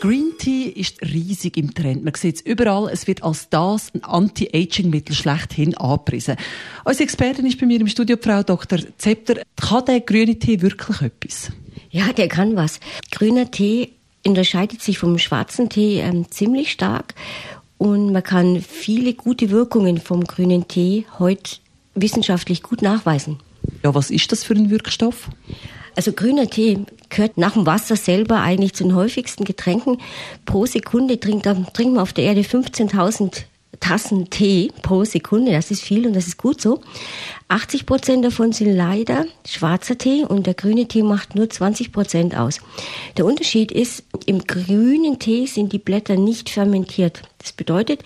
Green Tea ist riesig im Trend. Man sieht es überall. Es wird als das ein Anti-Aging-Mittel schlechthin angepriesen. Unsere Expertin ist bei mir im Studio, Frau Dr. Zepter. Kann der grüne Tee wirklich etwas? Ja, der kann was. Grüner Tee unterscheidet sich vom schwarzen Tee ähm, ziemlich stark und man kann viele gute Wirkungen vom grünen Tee heute wissenschaftlich gut nachweisen. Ja, was ist das für ein Wirkstoff? Also grüner Tee gehört nach dem Wasser selber eigentlich zu den häufigsten Getränken. Pro Sekunde trinkt, trinkt man auf der Erde 15.000 Tassen Tee pro Sekunde. Das ist viel und das ist gut so. 80 Prozent davon sind leider schwarzer Tee und der grüne Tee macht nur 20 Prozent aus. Der Unterschied ist, im grünen Tee sind die Blätter nicht fermentiert. Das bedeutet,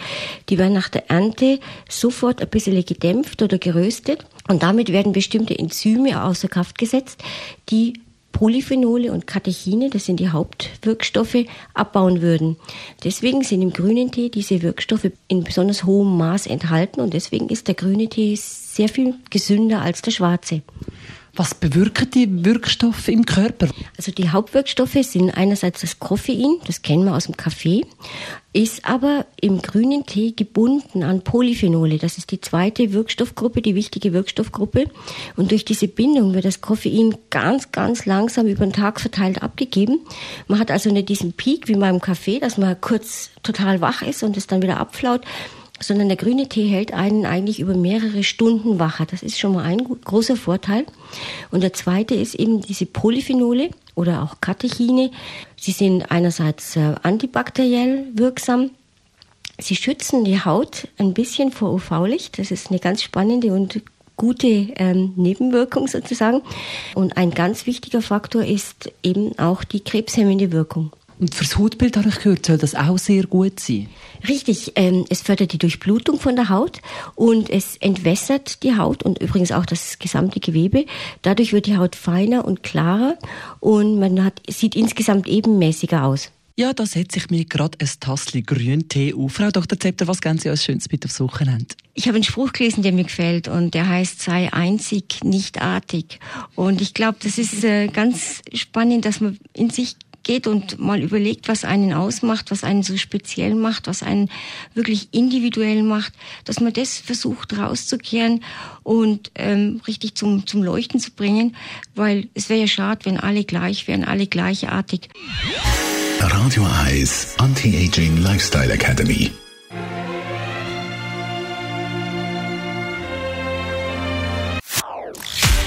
die werden nach der Ernte sofort ein bisschen gedämpft oder geröstet und damit werden bestimmte Enzyme außer Kraft gesetzt, die Polyphenole und Katechine, das sind die Hauptwirkstoffe, abbauen würden. Deswegen sind im grünen Tee diese Wirkstoffe in besonders hohem Maß enthalten und deswegen ist der grüne Tee sehr viel gesünder als der schwarze. Was bewirken die Wirkstoffe im Körper? Also die Hauptwirkstoffe sind einerseits das Koffein, das kennen wir aus dem Kaffee, ist aber im grünen Tee gebunden an Polyphenole. Das ist die zweite Wirkstoffgruppe, die wichtige Wirkstoffgruppe. Und durch diese Bindung wird das Koffein ganz, ganz langsam über den Tag verteilt abgegeben. Man hat also nicht diesen Peak wie beim Kaffee, dass man kurz total wach ist und es dann wieder abflaut sondern der grüne Tee hält einen eigentlich über mehrere Stunden wacher. Das ist schon mal ein großer Vorteil. Und der zweite ist eben diese Polyphenole oder auch Katechine. Sie sind einerseits äh, antibakteriell wirksam. Sie schützen die Haut ein bisschen vor UV-Licht. Das ist eine ganz spannende und gute ähm, Nebenwirkung sozusagen. Und ein ganz wichtiger Faktor ist eben auch die krebshemmende Wirkung. Und fürs Hautbild habe ich gehört, soll das auch sehr gut sein. Richtig, ähm, es fördert die Durchblutung von der Haut und es entwässert die Haut und übrigens auch das gesamte Gewebe. Dadurch wird die Haut feiner und klarer und man hat, sieht insgesamt ebenmäßiger aus. Ja, da setze ich mir gerade ein Tassli Grüntee auf. Frau Dr. Zepter, was geben Sie als Schönes mit aufs Wochenende? Ich habe einen Spruch gelesen, der mir gefällt und der heißt, sei einzig, nicht artig. Und ich glaube, das ist äh, ganz spannend, dass man in sich geht und mal überlegt, was einen ausmacht, was einen so speziell macht, was einen wirklich individuell macht, dass man das versucht rauszukehren und ähm, richtig zum, zum Leuchten zu bringen, weil es wäre ja schade, wenn alle gleich wären, alle gleichartig. Radio Eyes Anti-Aging Lifestyle Academy.